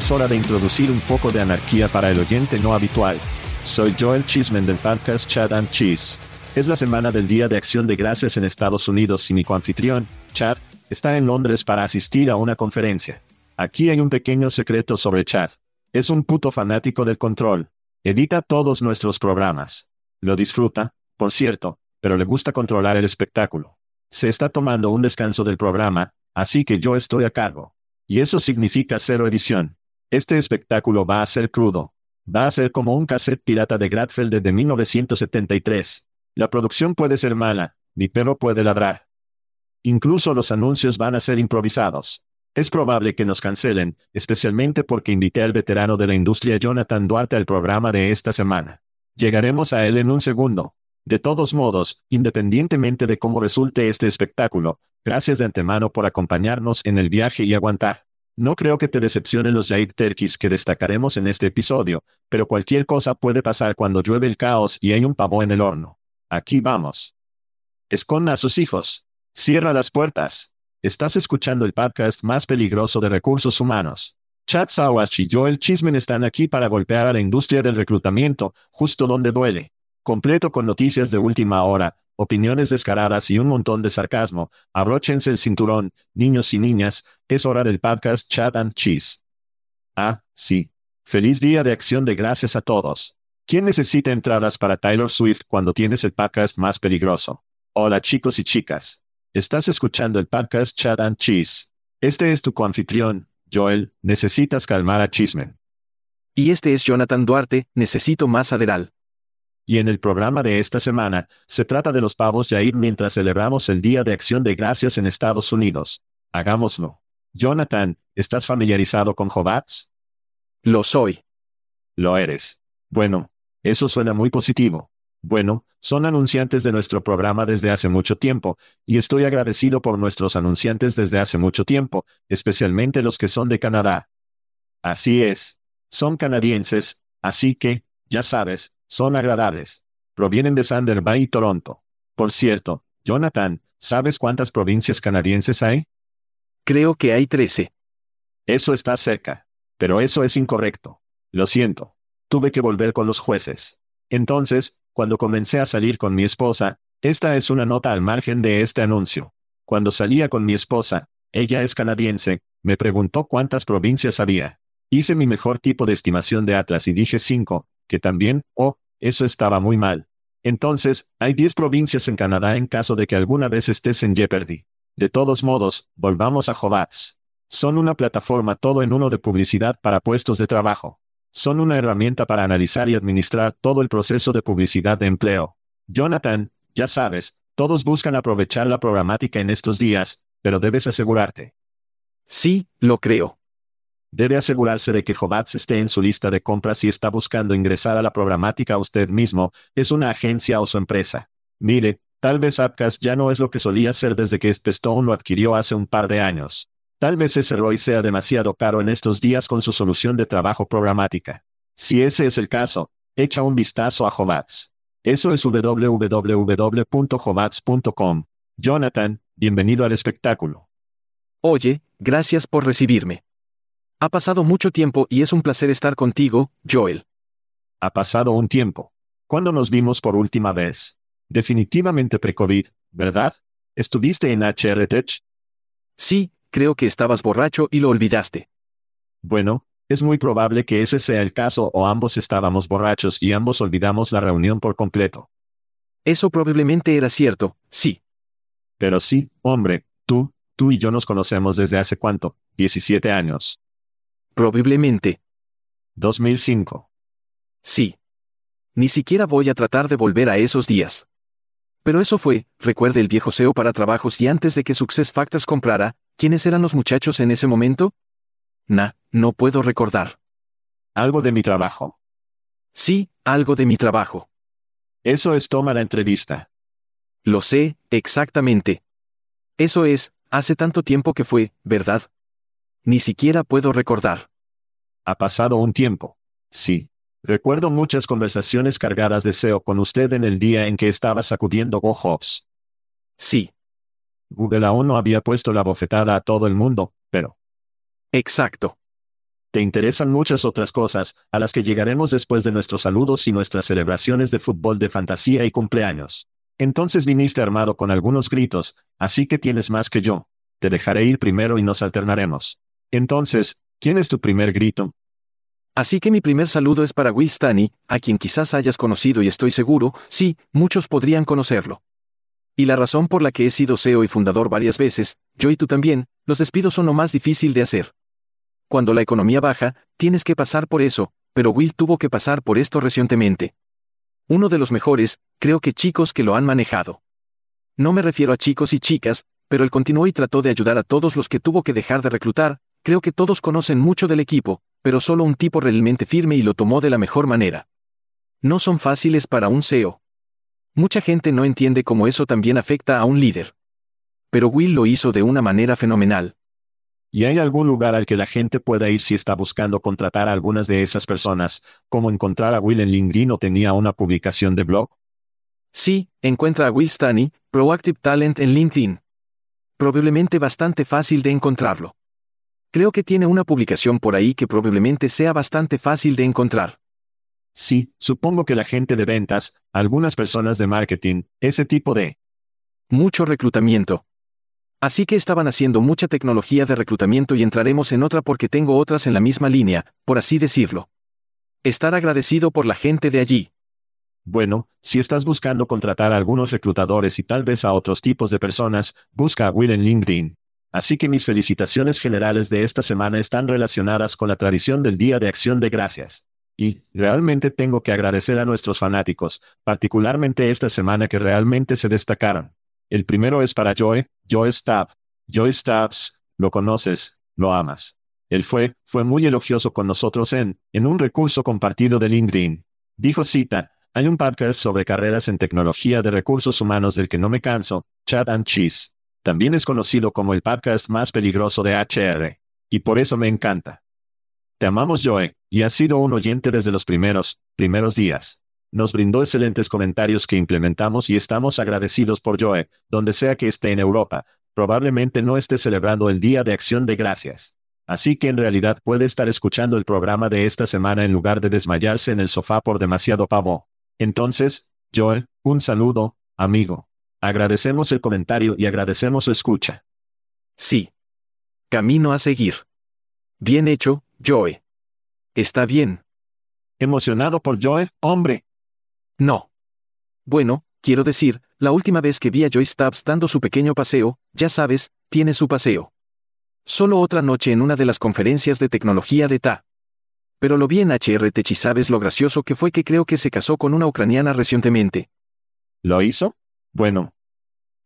Es hora de introducir un poco de anarquía para el oyente no habitual. Soy Joel Chisman del podcast Chad and Cheese. Es la semana del Día de Acción de Gracias en Estados Unidos y mi coanfitrión, Chad, está en Londres para asistir a una conferencia. Aquí hay un pequeño secreto sobre Chad. Es un puto fanático del control. Edita todos nuestros programas. Lo disfruta, por cierto, pero le gusta controlar el espectáculo. Se está tomando un descanso del programa, así que yo estoy a cargo. Y eso significa cero edición. Este espectáculo va a ser crudo. Va a ser como un cassette pirata de Gradfeld de 1973. La producción puede ser mala, mi perro puede ladrar. Incluso los anuncios van a ser improvisados. Es probable que nos cancelen, especialmente porque invité al veterano de la industria Jonathan Duarte al programa de esta semana. Llegaremos a él en un segundo. De todos modos, independientemente de cómo resulte este espectáculo, gracias de antemano por acompañarnos en el viaje y aguantar. No creo que te decepcionen los Jair Terkis que destacaremos en este episodio, pero cualquier cosa puede pasar cuando llueve el caos y hay un pavo en el horno. Aquí vamos. Esconda a sus hijos. Cierra las puertas. Estás escuchando el podcast más peligroso de recursos humanos. Chad Sawash y Joel Chismen están aquí para golpear a la industria del reclutamiento, justo donde duele. Completo con noticias de última hora, opiniones descaradas y un montón de sarcasmo, abróchense el cinturón, niños y niñas, es hora del podcast Chat and Cheese. Ah, sí. Feliz día de acción de gracias a todos. ¿Quién necesita entradas para Taylor Swift cuando tienes el podcast más peligroso? Hola chicos y chicas. Estás escuchando el podcast Chat and Cheese. Este es tu coanfitrión, Joel, necesitas calmar a Chismen. Y este es Jonathan Duarte, necesito más aderal. Y en el programa de esta semana, se trata de los pavos Yair mientras celebramos el Día de Acción de Gracias en Estados Unidos. Hagámoslo. Jonathan, ¿estás familiarizado con Jobats? Lo soy. Lo eres. Bueno, eso suena muy positivo. Bueno, son anunciantes de nuestro programa desde hace mucho tiempo, y estoy agradecido por nuestros anunciantes desde hace mucho tiempo, especialmente los que son de Canadá. Así es. Son canadienses, así que, ya sabes, son agradables. Provienen de Thunder Bay y Toronto. Por cierto, Jonathan, ¿sabes cuántas provincias canadienses hay? Creo que hay 13. Eso está cerca. Pero eso es incorrecto. Lo siento. Tuve que volver con los jueces. Entonces, cuando comencé a salir con mi esposa, esta es una nota al margen de este anuncio. Cuando salía con mi esposa, ella es canadiense, me preguntó cuántas provincias había. Hice mi mejor tipo de estimación de Atlas y dije cinco, que también, oh, eso estaba muy mal. Entonces, hay 10 provincias en Canadá en caso de que alguna vez estés en Jeopardy. De todos modos, volvamos a Jobats. Son una plataforma todo en uno de publicidad para puestos de trabajo. Son una herramienta para analizar y administrar todo el proceso de publicidad de empleo. Jonathan, ya sabes, todos buscan aprovechar la programática en estos días, pero debes asegurarte. Sí, lo creo. Debe asegurarse de que Jobats esté en su lista de compras si está buscando ingresar a la programática usted mismo, es una agencia o su empresa. Mire, Tal vez Appcast ya no es lo que solía ser desde que Spestone lo adquirió hace un par de años. Tal vez ese ROI sea demasiado caro en estos días con su solución de trabajo programática. Si ese es el caso, echa un vistazo a Jomats. Eso es www.jomats.com. Jonathan, bienvenido al espectáculo. Oye, gracias por recibirme. Ha pasado mucho tiempo y es un placer estar contigo, Joel. Ha pasado un tiempo. ¿Cuándo nos vimos por última vez? Definitivamente pre-COVID, ¿verdad? ¿Estuviste en HR Tech? Sí, creo que estabas borracho y lo olvidaste. Bueno, es muy probable que ese sea el caso o ambos estábamos borrachos y ambos olvidamos la reunión por completo. Eso probablemente era cierto, sí. Pero sí, hombre, tú, tú y yo nos conocemos desde hace cuánto, 17 años. Probablemente. 2005. Sí. Ni siquiera voy a tratar de volver a esos días. Pero eso fue, recuerde el viejo SEO para trabajos y antes de que Success Factors comprara, ¿quiénes eran los muchachos en ese momento? Nah, no puedo recordar. ¿Algo de mi trabajo? Sí, algo de mi trabajo. Eso es toma la entrevista. Lo sé, exactamente. Eso es, hace tanto tiempo que fue, ¿verdad? Ni siquiera puedo recordar. Ha pasado un tiempo. Sí. Recuerdo muchas conversaciones cargadas de SEO con usted en el día en que estaba sacudiendo GoHops. Sí. Google aún no había puesto la bofetada a todo el mundo, pero... Exacto. Te interesan muchas otras cosas, a las que llegaremos después de nuestros saludos y nuestras celebraciones de fútbol de fantasía y cumpleaños. Entonces viniste armado con algunos gritos, así que tienes más que yo. Te dejaré ir primero y nos alternaremos. Entonces, ¿quién es tu primer grito? Así que mi primer saludo es para Will Stanley, a quien quizás hayas conocido y estoy seguro, sí, muchos podrían conocerlo. Y la razón por la que he sido CEO y fundador varias veces, yo y tú también, los despidos son lo más difícil de hacer. Cuando la economía baja, tienes que pasar por eso, pero Will tuvo que pasar por esto recientemente. Uno de los mejores, creo que chicos que lo han manejado. No me refiero a chicos y chicas, pero él continuó y trató de ayudar a todos los que tuvo que dejar de reclutar, creo que todos conocen mucho del equipo, pero solo un tipo realmente firme y lo tomó de la mejor manera. No son fáciles para un CEO. Mucha gente no entiende cómo eso también afecta a un líder. Pero Will lo hizo de una manera fenomenal. ¿Y hay algún lugar al que la gente pueda ir si está buscando contratar a algunas de esas personas, como encontrar a Will en LinkedIn o tenía una publicación de blog? Sí, encuentra a Will Stanley, Proactive Talent en LinkedIn. Probablemente bastante fácil de encontrarlo. Creo que tiene una publicación por ahí que probablemente sea bastante fácil de encontrar. Sí, supongo que la gente de ventas, algunas personas de marketing, ese tipo de... Mucho reclutamiento. Así que estaban haciendo mucha tecnología de reclutamiento y entraremos en otra porque tengo otras en la misma línea, por así decirlo. Estar agradecido por la gente de allí. Bueno, si estás buscando contratar a algunos reclutadores y tal vez a otros tipos de personas, busca a Will en LinkedIn. Así que mis felicitaciones generales de esta semana están relacionadas con la tradición del Día de Acción de Gracias. Y, realmente tengo que agradecer a nuestros fanáticos, particularmente esta semana que realmente se destacaron. El primero es para Joe, Joe Stab. Joe Stabs, lo conoces, lo amas. Él fue, fue muy elogioso con nosotros en, en un recurso compartido de LinkedIn. Dijo cita, hay un podcast sobre carreras en tecnología de recursos humanos del que no me canso, Chat and Cheese. También es conocido como el podcast más peligroso de HR. Y por eso me encanta. Te amamos Joe, y has sido un oyente desde los primeros, primeros días. Nos brindó excelentes comentarios que implementamos y estamos agradecidos por Joe, donde sea que esté en Europa. Probablemente no esté celebrando el Día de Acción de Gracias. Así que en realidad puede estar escuchando el programa de esta semana en lugar de desmayarse en el sofá por demasiado pavo. Entonces, Joel, un saludo, amigo. Agradecemos el comentario y agradecemos su escucha. Sí. Camino a seguir. Bien hecho, Joe. Está bien. ¿Emocionado por Joe, hombre? No. Bueno, quiero decir, la última vez que vi a Joy Stubbs dando su pequeño paseo, ya sabes, tiene su paseo. Solo otra noche en una de las conferencias de tecnología de TA. Pero lo vi en HRT y sabes lo gracioso que fue que creo que se casó con una ucraniana recientemente. ¿Lo hizo? Bueno.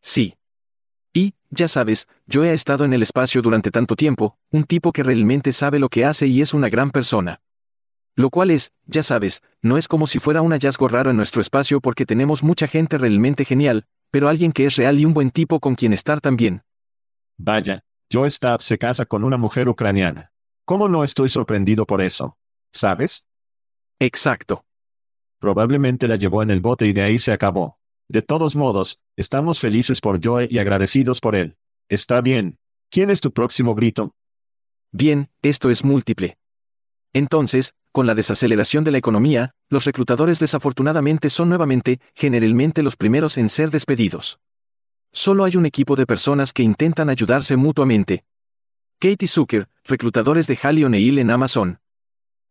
Sí. Y, ya sabes, yo he estado en el espacio durante tanto tiempo, un tipo que realmente sabe lo que hace y es una gran persona. Lo cual es, ya sabes, no es como si fuera un hallazgo raro en nuestro espacio porque tenemos mucha gente realmente genial, pero alguien que es real y un buen tipo con quien estar también. Vaya, Joe Stab se casa con una mujer ucraniana. ¿Cómo no estoy sorprendido por eso? ¿Sabes? Exacto. Probablemente la llevó en el bote y de ahí se acabó. De todos modos, estamos felices por Joe y agradecidos por él. Está bien. ¿Quién es tu próximo grito? Bien, esto es múltiple. Entonces, con la desaceleración de la economía, los reclutadores desafortunadamente son nuevamente, generalmente los primeros en ser despedidos. Solo hay un equipo de personas que intentan ayudarse mutuamente. Katie Zucker, reclutadores de Halley O'Neill en Amazon.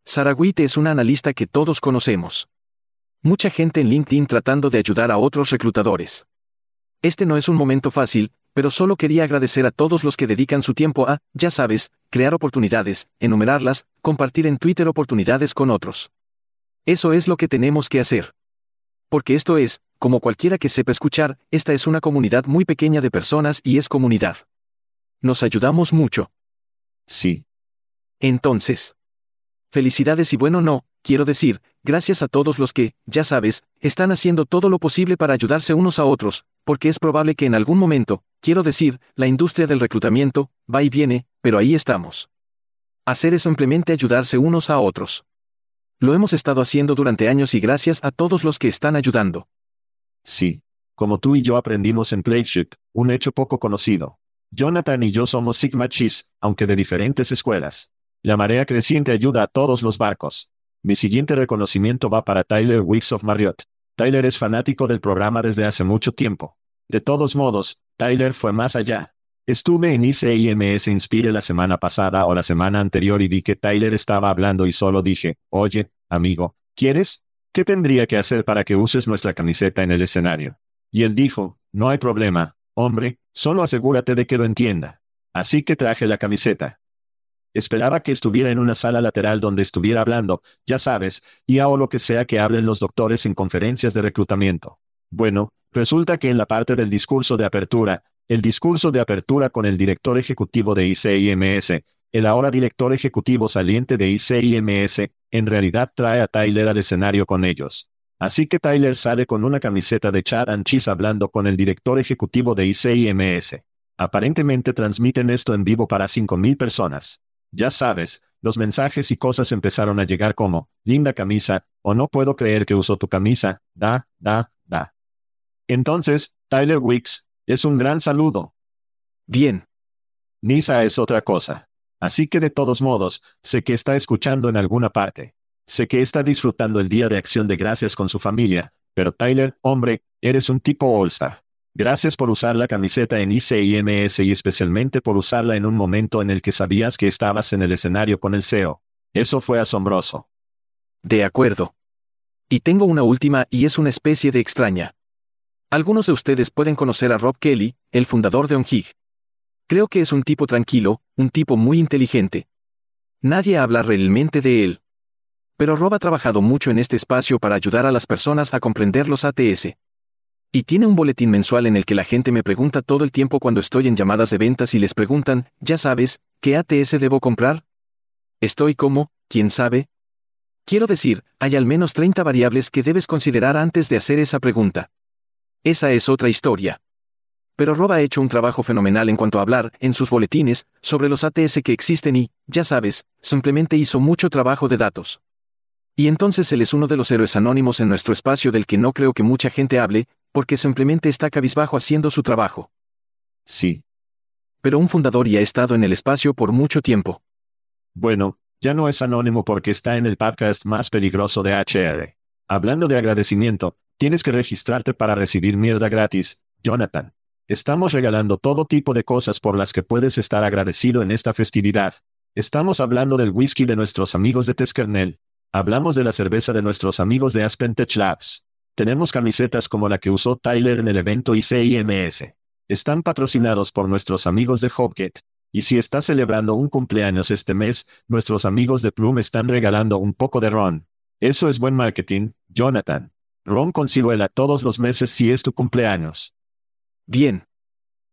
Sarah es una analista que todos conocemos. Mucha gente en LinkedIn tratando de ayudar a otros reclutadores. Este no es un momento fácil, pero solo quería agradecer a todos los que dedican su tiempo a, ya sabes, crear oportunidades, enumerarlas, compartir en Twitter oportunidades con otros. Eso es lo que tenemos que hacer. Porque esto es, como cualquiera que sepa escuchar, esta es una comunidad muy pequeña de personas y es comunidad. Nos ayudamos mucho. Sí. Entonces. Felicidades y bueno no, quiero decir, gracias a todos los que, ya sabes, están haciendo todo lo posible para ayudarse unos a otros, porque es probable que en algún momento, quiero decir, la industria del reclutamiento, va y viene, pero ahí estamos. Hacer es simplemente ayudarse unos a otros. Lo hemos estado haciendo durante años y gracias a todos los que están ayudando. Sí. Como tú y yo aprendimos en Playship, un hecho poco conocido. Jonathan y yo somos Sigma Chis, aunque de diferentes escuelas. La marea creciente ayuda a todos los barcos. Mi siguiente reconocimiento va para Tyler Wicks of Marriott. Tyler es fanático del programa desde hace mucho tiempo. De todos modos, Tyler fue más allá. Estuve en ICIMS Inspire la semana pasada o la semana anterior y vi que Tyler estaba hablando y solo dije, oye, amigo, ¿quieres? ¿Qué tendría que hacer para que uses nuestra camiseta en el escenario? Y él dijo, no hay problema, hombre, solo asegúrate de que lo entienda. Así que traje la camiseta. Esperaba que estuviera en una sala lateral donde estuviera hablando, ya sabes, y o lo que sea que hablen los doctores en conferencias de reclutamiento. Bueno, resulta que en la parte del discurso de apertura, el discurso de apertura con el director ejecutivo de ICIMS, el ahora director ejecutivo saliente de ICIMS, en realidad trae a Tyler al escenario con ellos. Así que Tyler sale con una camiseta de Chad and Cheese hablando con el director ejecutivo de ICIMS. Aparentemente transmiten esto en vivo para 5.000 personas. Ya sabes, los mensajes y cosas empezaron a llegar como, linda camisa, o no puedo creer que usó tu camisa, da, da, da. Entonces, Tyler Wicks, es un gran saludo. Bien. Nisa es otra cosa. Así que de todos modos, sé que está escuchando en alguna parte. Sé que está disfrutando el Día de Acción de Gracias con su familia, pero Tyler, hombre, eres un tipo All-Star. Gracias por usar la camiseta en ICIMS y especialmente por usarla en un momento en el que sabías que estabas en el escenario con el CEO. Eso fue asombroso. De acuerdo. Y tengo una última y es una especie de extraña. Algunos de ustedes pueden conocer a Rob Kelly, el fundador de OnHig. Creo que es un tipo tranquilo, un tipo muy inteligente. Nadie habla realmente de él. Pero Rob ha trabajado mucho en este espacio para ayudar a las personas a comprender los ATS. Y tiene un boletín mensual en el que la gente me pregunta todo el tiempo cuando estoy en llamadas de ventas y les preguntan, ya sabes, ¿qué ATS debo comprar? Estoy como, ¿quién sabe? Quiero decir, hay al menos 30 variables que debes considerar antes de hacer esa pregunta. Esa es otra historia. Pero Rob ha hecho un trabajo fenomenal en cuanto a hablar, en sus boletines, sobre los ATS que existen y, ya sabes, simplemente hizo mucho trabajo de datos. Y entonces él es uno de los héroes anónimos en nuestro espacio del que no creo que mucha gente hable, porque simplemente está cabizbajo haciendo su trabajo. Sí. Pero un fundador y ha estado en el espacio por mucho tiempo. Bueno, ya no es anónimo porque está en el podcast más peligroso de HR. Hablando de agradecimiento, tienes que registrarte para recibir mierda gratis, Jonathan. Estamos regalando todo tipo de cosas por las que puedes estar agradecido en esta festividad. Estamos hablando del whisky de nuestros amigos de Teskernel. Hablamos de la cerveza de nuestros amigos de Aspen Tech Labs. Tenemos camisetas como la que usó Tyler en el evento ICIMS. Están patrocinados por nuestros amigos de Hopkett. Y si estás celebrando un cumpleaños este mes, nuestros amigos de Plum están regalando un poco de ron. Eso es buen marketing, Jonathan. Ron con ciruela todos los meses si es tu cumpleaños. Bien.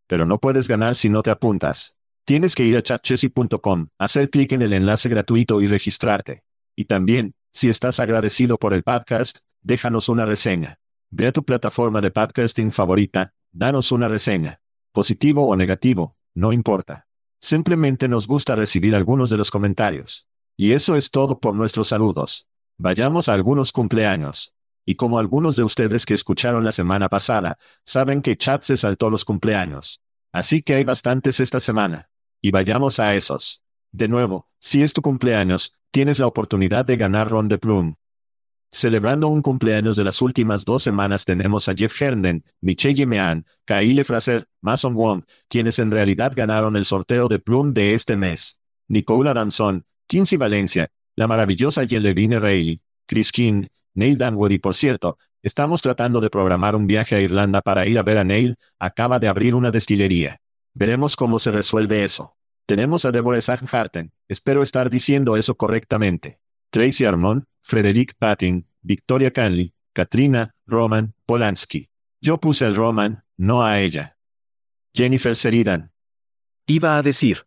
Pero no puedes ganar si no te apuntas. Tienes que ir a chatchessy.com, hacer clic en el enlace gratuito y registrarte. Y también, si estás agradecido por el podcast, déjanos una reseña. Ve a tu plataforma de podcasting favorita, danos una reseña. Positivo o negativo, no importa. Simplemente nos gusta recibir algunos de los comentarios. Y eso es todo por nuestros saludos. Vayamos a algunos cumpleaños. Y como algunos de ustedes que escucharon la semana pasada, saben que Chat se saltó los cumpleaños. Así que hay bastantes esta semana. Y vayamos a esos. De nuevo, si es tu cumpleaños, tienes la oportunidad de ganar Ron de Plum. Celebrando un cumpleaños de las últimas dos semanas tenemos a Jeff Herndon, Michelle Mean, Kyle Fraser, Mason Wong, quienes en realidad ganaron el sorteo de Plum de este mes. Nicola Danson, Kinsey Valencia, la maravillosa Yelevine Reilly, Chris King, Neil Danwood y por cierto, estamos tratando de programar un viaje a Irlanda para ir a ver a Neil, acaba de abrir una destilería. Veremos cómo se resuelve eso. Tenemos a Deborah Harten, espero estar diciendo eso correctamente. Tracy Armond, Frederick Patting, Victoria Canley, Katrina, Roman, Polanski. Yo puse el Roman, no a ella. Jennifer Sheridan. Iba a decir.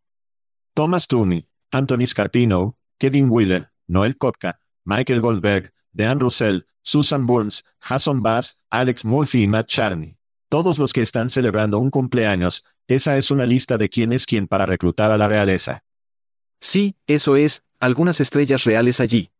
Thomas Tooney, Anthony Scarpino, Kevin Wheeler, Noel Kopka, Michael Goldberg, Dean Russell, Susan Burns, Jason Bass, Alex Murphy y Matt Charney. Todos los que están celebrando un cumpleaños, esa es una lista de quién es quién para reclutar a la realeza. Sí, eso es, algunas estrellas reales allí.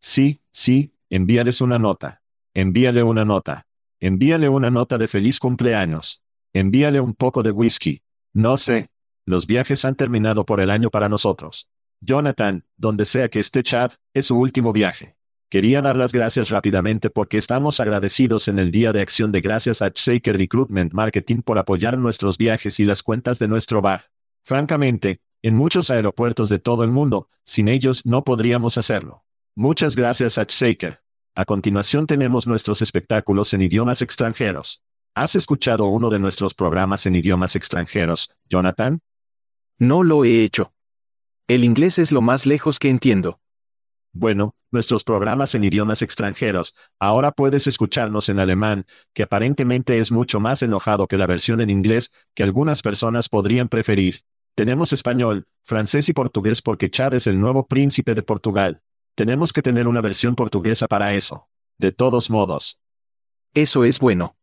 Sí, sí, envíales una nota. Envíale una nota. Envíale una nota de feliz cumpleaños. Envíale un poco de whisky. No sé. Los viajes han terminado por el año para nosotros. Jonathan, donde sea que esté Chad, es su último viaje. Quería dar las gracias rápidamente porque estamos agradecidos en el Día de Acción de Gracias a Shaker Recruitment Marketing por apoyar nuestros viajes y las cuentas de nuestro bar. Francamente, en muchos aeropuertos de todo el mundo, sin ellos no podríamos hacerlo. Muchas gracias Shaker. A continuación tenemos nuestros espectáculos en idiomas extranjeros. ¿Has escuchado uno de nuestros programas en idiomas extranjeros, Jonathan? No lo he hecho. El inglés es lo más lejos que entiendo. Bueno, nuestros programas en idiomas extranjeros, ahora puedes escucharnos en alemán, que aparentemente es mucho más enojado que la versión en inglés, que algunas personas podrían preferir. Tenemos español, francés y portugués porque Chad es el nuevo príncipe de Portugal. Tenemos que tener una versión portuguesa para eso. De todos modos. Eso es bueno.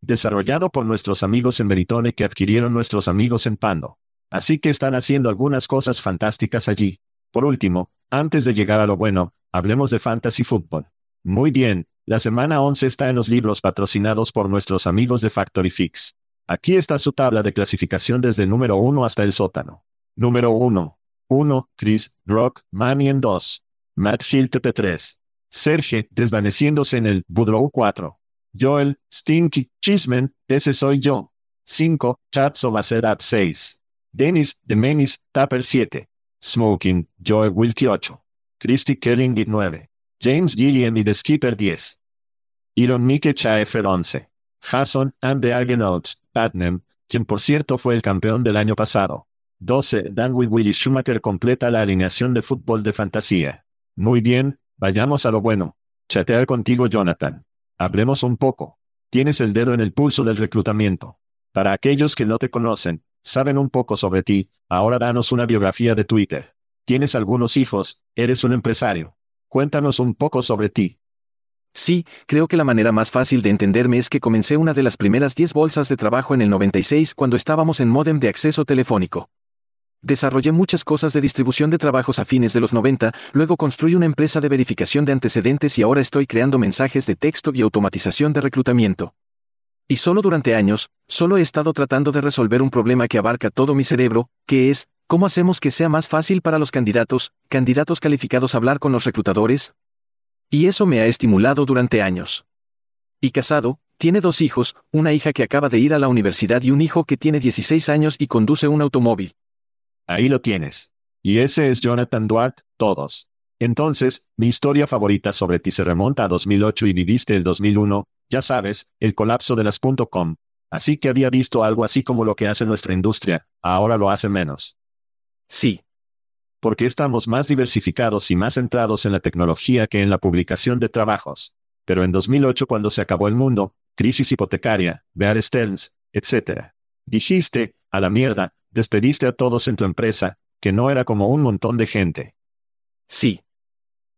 Desarrollado por nuestros amigos en Veritone que adquirieron nuestros amigos en Pando. Así que están haciendo algunas cosas fantásticas allí. Por último, antes de llegar a lo bueno, hablemos de Fantasy Football. Muy bien, la semana 11 está en los libros patrocinados por nuestros amigos de Factory Fix. Aquí está su tabla de clasificación desde el número 1 hasta el sótano. Número 1. 1. Chris, Rock, Manny en 2. Matt Filtepe 3. Serge, desvaneciéndose en el Budrow 4. Joel, Stinky, Chismen, ese soy yo. 5. Chad Up 6. Dennis, The Menis, Tapper 7. Smoking, Joel Wilkie 8. Christy Kelling 9. James Gilliam y The Skipper 10. Iron Mike Chaefer 11. Jason and the Argonauts, Patnam, quien por cierto fue el campeón del año pasado. 12. Danwin Willie Schumacher completa la alineación de fútbol de fantasía. Muy bien, vayamos a lo bueno. Chatear contigo, Jonathan. Hablemos un poco. Tienes el dedo en el pulso del reclutamiento. Para aquellos que no te conocen, saben un poco sobre ti, ahora danos una biografía de Twitter. Tienes algunos hijos, eres un empresario. Cuéntanos un poco sobre ti. Sí, creo que la manera más fácil de entenderme es que comencé una de las primeras 10 bolsas de trabajo en el 96 cuando estábamos en modem de acceso telefónico. Desarrollé muchas cosas de distribución de trabajos a fines de los 90, luego construí una empresa de verificación de antecedentes y ahora estoy creando mensajes de texto y automatización de reclutamiento. Y solo durante años, solo he estado tratando de resolver un problema que abarca todo mi cerebro, que es, ¿cómo hacemos que sea más fácil para los candidatos, candidatos calificados hablar con los reclutadores? Y eso me ha estimulado durante años. Y casado, tiene dos hijos, una hija que acaba de ir a la universidad y un hijo que tiene 16 años y conduce un automóvil. Ahí lo tienes. Y ese es Jonathan Duarte, todos. Entonces, mi historia favorita sobre ti se remonta a 2008 y viviste el 2001, ya sabes, el colapso de las .com. Así que había visto algo así como lo que hace nuestra industria, ahora lo hace menos. Sí. Porque estamos más diversificados y más centrados en la tecnología que en la publicación de trabajos. Pero en 2008 cuando se acabó el mundo, crisis hipotecaria, Bear Stearns, etc. Dijiste, a la mierda, Despediste a todos en tu empresa, que no era como un montón de gente. Sí.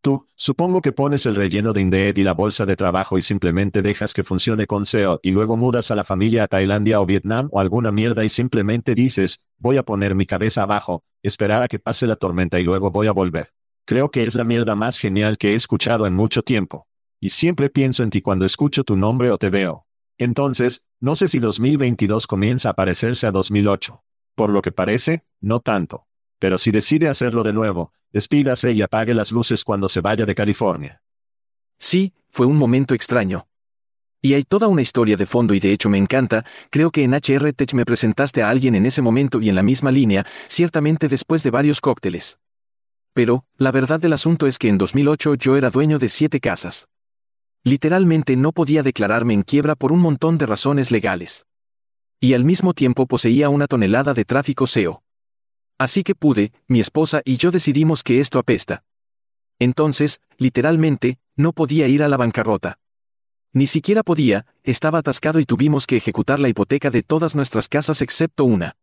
Tú, supongo que pones el relleno de Indeed y la bolsa de trabajo y simplemente dejas que funcione con SEO y luego mudas a la familia a Tailandia o Vietnam o alguna mierda y simplemente dices, voy a poner mi cabeza abajo, esperar a que pase la tormenta y luego voy a volver. Creo que es la mierda más genial que he escuchado en mucho tiempo. Y siempre pienso en ti cuando escucho tu nombre o te veo. Entonces, no sé si 2022 comienza a parecerse a 2008. Por lo que parece, no tanto. Pero si decide hacerlo de nuevo, despídase y apague las luces cuando se vaya de California. Sí, fue un momento extraño. Y hay toda una historia de fondo y de hecho me encanta, creo que en HR Tech me presentaste a alguien en ese momento y en la misma línea, ciertamente después de varios cócteles. Pero, la verdad del asunto es que en 2008 yo era dueño de siete casas. Literalmente no podía declararme en quiebra por un montón de razones legales. Y al mismo tiempo poseía una tonelada de tráfico SEO. Así que pude, mi esposa y yo decidimos que esto apesta. Entonces, literalmente, no podía ir a la bancarrota. Ni siquiera podía, estaba atascado y tuvimos que ejecutar la hipoteca de todas nuestras casas excepto una.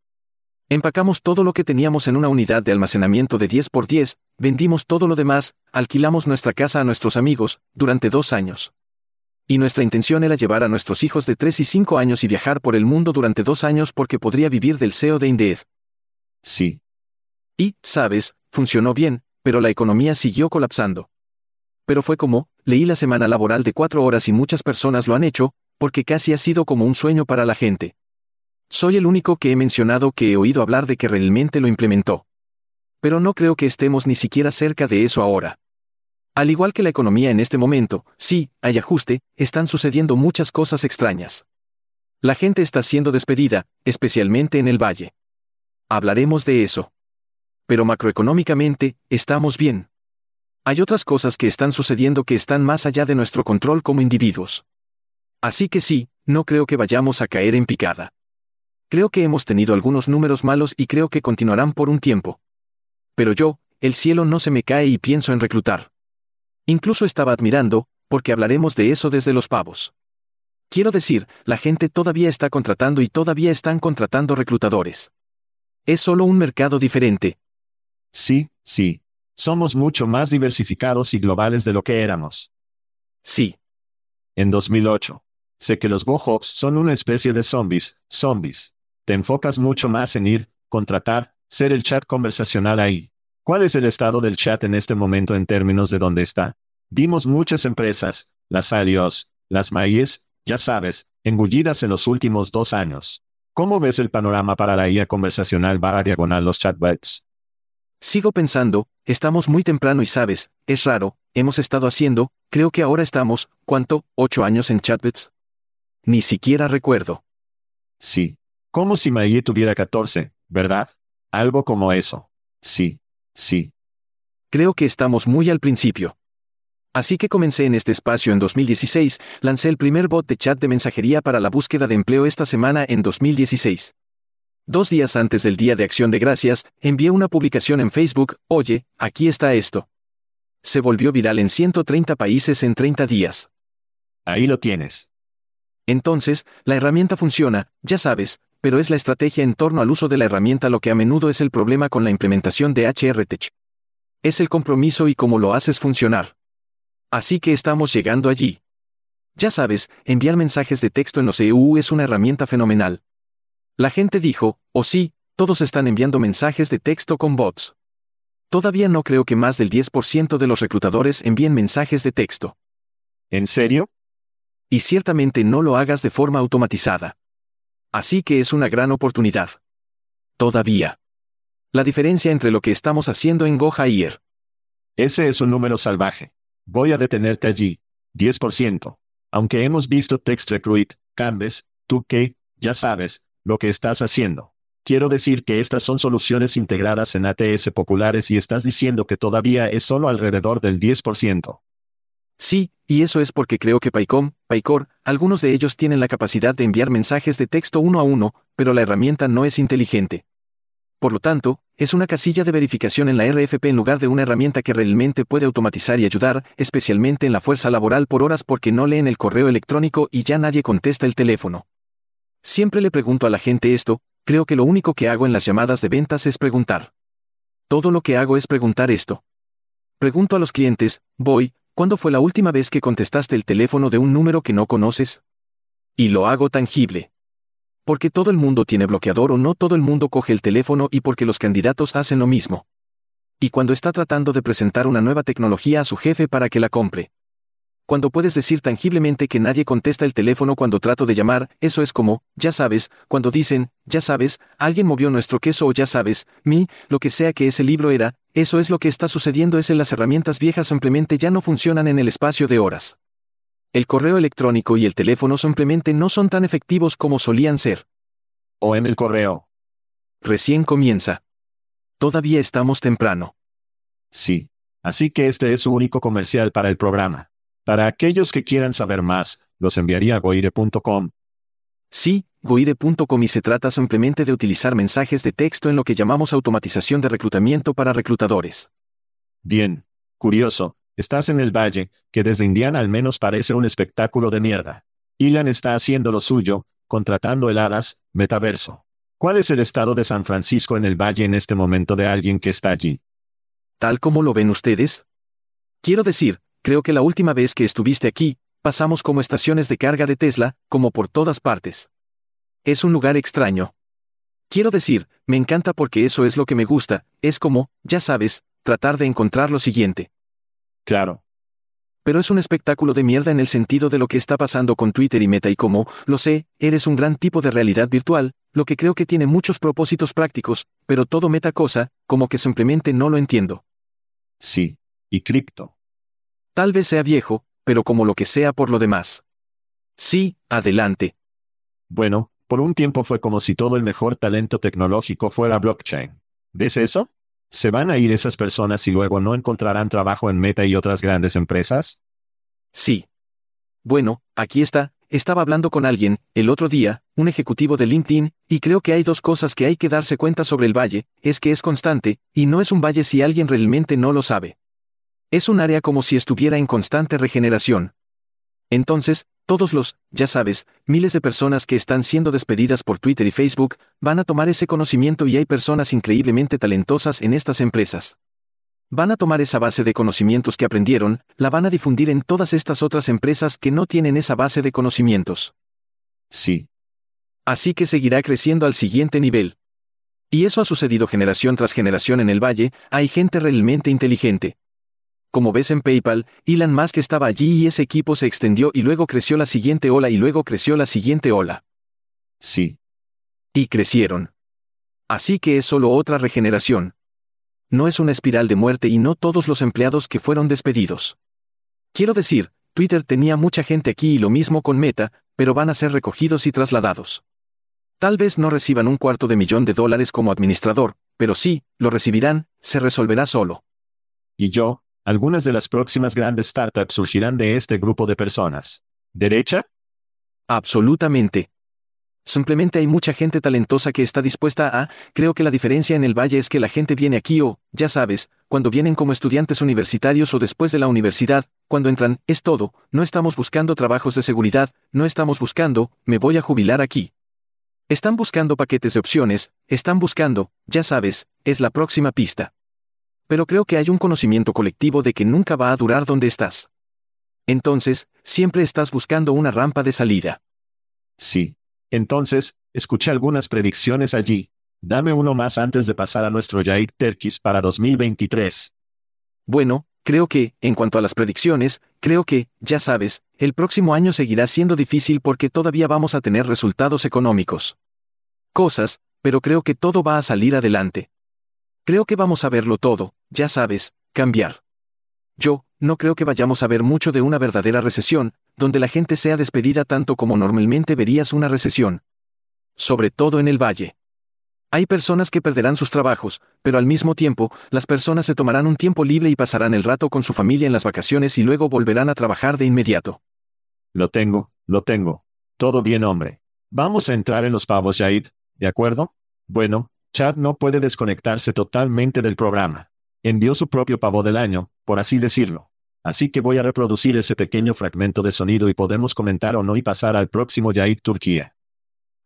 Empacamos todo lo que teníamos en una unidad de almacenamiento de 10 por 10, vendimos todo lo demás, alquilamos nuestra casa a nuestros amigos, durante dos años. Y nuestra intención era llevar a nuestros hijos de 3 y 5 años y viajar por el mundo durante dos años porque podría vivir del SEO de Indeed. Sí, y, sabes, funcionó bien, pero la economía siguió colapsando. Pero fue como, leí la semana laboral de cuatro horas y muchas personas lo han hecho, porque casi ha sido como un sueño para la gente. Soy el único que he mencionado que he oído hablar de que realmente lo implementó. Pero no creo que estemos ni siquiera cerca de eso ahora. Al igual que la economía en este momento, sí, hay ajuste, están sucediendo muchas cosas extrañas. La gente está siendo despedida, especialmente en el valle. Hablaremos de eso pero macroeconómicamente, estamos bien. Hay otras cosas que están sucediendo que están más allá de nuestro control como individuos. Así que sí, no creo que vayamos a caer en picada. Creo que hemos tenido algunos números malos y creo que continuarán por un tiempo. Pero yo, el cielo no se me cae y pienso en reclutar. Incluso estaba admirando, porque hablaremos de eso desde los pavos. Quiero decir, la gente todavía está contratando y todavía están contratando reclutadores. Es solo un mercado diferente, Sí, sí. Somos mucho más diversificados y globales de lo que éramos. Sí. En 2008. Sé que los GoHops son una especie de zombies, zombies. Te enfocas mucho más en ir, contratar, ser el chat conversacional ahí. ¿Cuál es el estado del chat en este momento en términos de dónde está? Vimos muchas empresas, las Alios, las Maíes, ya sabes, engullidas en los últimos dos años. ¿Cómo ves el panorama para la IA conversacional barra diagonal los chatbots? Sigo pensando, estamos muy temprano y sabes, es raro, hemos estado haciendo, creo que ahora estamos, ¿cuánto? ¿Ocho años en chatbots? Ni siquiera recuerdo. Sí. Como si Maye tuviera 14, ¿verdad? Algo como eso. Sí. Sí. Creo que estamos muy al principio. Así que comencé en este espacio en 2016, lancé el primer bot de chat de mensajería para la búsqueda de empleo esta semana en 2016. Dos días antes del Día de Acción de Gracias, envié una publicación en Facebook, oye, aquí está esto. Se volvió viral en 130 países en 30 días. Ahí lo tienes. Entonces, la herramienta funciona, ya sabes, pero es la estrategia en torno al uso de la herramienta lo que a menudo es el problema con la implementación de HRTech. Es el compromiso y cómo lo haces funcionar. Así que estamos llegando allí. Ya sabes, enviar mensajes de texto en los EU es una herramienta fenomenal, la gente dijo, oh sí, todos están enviando mensajes de texto con bots. Todavía no creo que más del 10% de los reclutadores envíen mensajes de texto. ¿En serio? Y ciertamente no lo hagas de forma automatizada. Así que es una gran oportunidad. Todavía. La diferencia entre lo que estamos haciendo en Go Ese es un número salvaje. Voy a detenerte allí. 10%. Aunque hemos visto Text Recruit, Canvas, 2K, ya sabes, lo que estás haciendo. Quiero decir que estas son soluciones integradas en ATS populares y estás diciendo que todavía es solo alrededor del 10%. Sí, y eso es porque creo que PyCom, PyCore, algunos de ellos tienen la capacidad de enviar mensajes de texto uno a uno, pero la herramienta no es inteligente. Por lo tanto, es una casilla de verificación en la RFP en lugar de una herramienta que realmente puede automatizar y ayudar, especialmente en la fuerza laboral por horas porque no leen el correo electrónico y ya nadie contesta el teléfono. Siempre le pregunto a la gente esto, creo que lo único que hago en las llamadas de ventas es preguntar. Todo lo que hago es preguntar esto. Pregunto a los clientes, voy, ¿cuándo fue la última vez que contestaste el teléfono de un número que no conoces? Y lo hago tangible. Porque todo el mundo tiene bloqueador o no todo el mundo coge el teléfono y porque los candidatos hacen lo mismo. Y cuando está tratando de presentar una nueva tecnología a su jefe para que la compre. Cuando puedes decir tangiblemente que nadie contesta el teléfono cuando trato de llamar, eso es como, ya sabes, cuando dicen, ya sabes, alguien movió nuestro queso o ya sabes, mi, lo que sea que ese libro era, eso es lo que está sucediendo es en las herramientas viejas simplemente ya no funcionan en el espacio de horas. El correo electrónico y el teléfono simplemente no son tan efectivos como solían ser. O en el correo. Recién comienza. Todavía estamos temprano. Sí. Así que este es su único comercial para el programa. Para aquellos que quieran saber más, los enviaría a goire.com. Sí, goire.com y se trata simplemente de utilizar mensajes de texto en lo que llamamos automatización de reclutamiento para reclutadores. Bien. Curioso, estás en el valle, que desde Indiana al menos parece un espectáculo de mierda. Ilan está haciendo lo suyo, contratando el Alas, metaverso. ¿Cuál es el estado de San Francisco en el valle en este momento de alguien que está allí? ¿Tal como lo ven ustedes? Quiero decir, creo que la última vez que estuviste aquí, pasamos como estaciones de carga de Tesla, como por todas partes. Es un lugar extraño. Quiero decir, me encanta porque eso es lo que me gusta, es como, ya sabes, tratar de encontrar lo siguiente. Claro. Pero es un espectáculo de mierda en el sentido de lo que está pasando con Twitter y Meta y como, lo sé, eres un gran tipo de realidad virtual, lo que creo que tiene muchos propósitos prácticos, pero todo meta cosa, como que simplemente no lo entiendo. Sí. Y cripto. Tal vez sea viejo, pero como lo que sea por lo demás. Sí, adelante. Bueno, por un tiempo fue como si todo el mejor talento tecnológico fuera blockchain. ¿Ves eso? ¿Se van a ir esas personas y luego no encontrarán trabajo en Meta y otras grandes empresas? Sí. Bueno, aquí está, estaba hablando con alguien, el otro día, un ejecutivo de LinkedIn, y creo que hay dos cosas que hay que darse cuenta sobre el valle, es que es constante, y no es un valle si alguien realmente no lo sabe. Es un área como si estuviera en constante regeneración. Entonces, todos los, ya sabes, miles de personas que están siendo despedidas por Twitter y Facebook, van a tomar ese conocimiento y hay personas increíblemente talentosas en estas empresas. Van a tomar esa base de conocimientos que aprendieron, la van a difundir en todas estas otras empresas que no tienen esa base de conocimientos. Sí. Así que seguirá creciendo al siguiente nivel. Y eso ha sucedido generación tras generación en el valle, hay gente realmente inteligente. Como ves en PayPal, Elon Musk estaba allí y ese equipo se extendió y luego creció la siguiente ola y luego creció la siguiente ola. Sí. Y crecieron. Así que es solo otra regeneración. No es una espiral de muerte y no todos los empleados que fueron despedidos. Quiero decir, Twitter tenía mucha gente aquí y lo mismo con Meta, pero van a ser recogidos y trasladados. Tal vez no reciban un cuarto de millón de dólares como administrador, pero sí, lo recibirán, se resolverá solo. Y yo, algunas de las próximas grandes startups surgirán de este grupo de personas. ¿Derecha? Absolutamente. Simplemente hay mucha gente talentosa que está dispuesta a, creo que la diferencia en el valle es que la gente viene aquí o, ya sabes, cuando vienen como estudiantes universitarios o después de la universidad, cuando entran, es todo, no estamos buscando trabajos de seguridad, no estamos buscando, me voy a jubilar aquí. Están buscando paquetes de opciones, están buscando, ya sabes, es la próxima pista pero creo que hay un conocimiento colectivo de que nunca va a durar donde estás. Entonces, siempre estás buscando una rampa de salida. Sí. Entonces, escuché algunas predicciones allí. Dame uno más antes de pasar a nuestro Yair Terkis para 2023. Bueno, creo que, en cuanto a las predicciones, creo que, ya sabes, el próximo año seguirá siendo difícil porque todavía vamos a tener resultados económicos. Cosas, pero creo que todo va a salir adelante. Creo que vamos a verlo todo, ya sabes, cambiar. Yo, no creo que vayamos a ver mucho de una verdadera recesión, donde la gente sea despedida tanto como normalmente verías una recesión. Sobre todo en el valle. Hay personas que perderán sus trabajos, pero al mismo tiempo, las personas se tomarán un tiempo libre y pasarán el rato con su familia en las vacaciones y luego volverán a trabajar de inmediato. Lo tengo, lo tengo. Todo bien, hombre. Vamos a entrar en los pavos, Jaid, ¿de acuerdo? Bueno, Chad no puede desconectarse totalmente del programa. Envió su propio pavo del año, por así decirlo. Así que voy a reproducir ese pequeño fragmento de sonido y podemos comentar o no y pasar al próximo Yaid Turquía.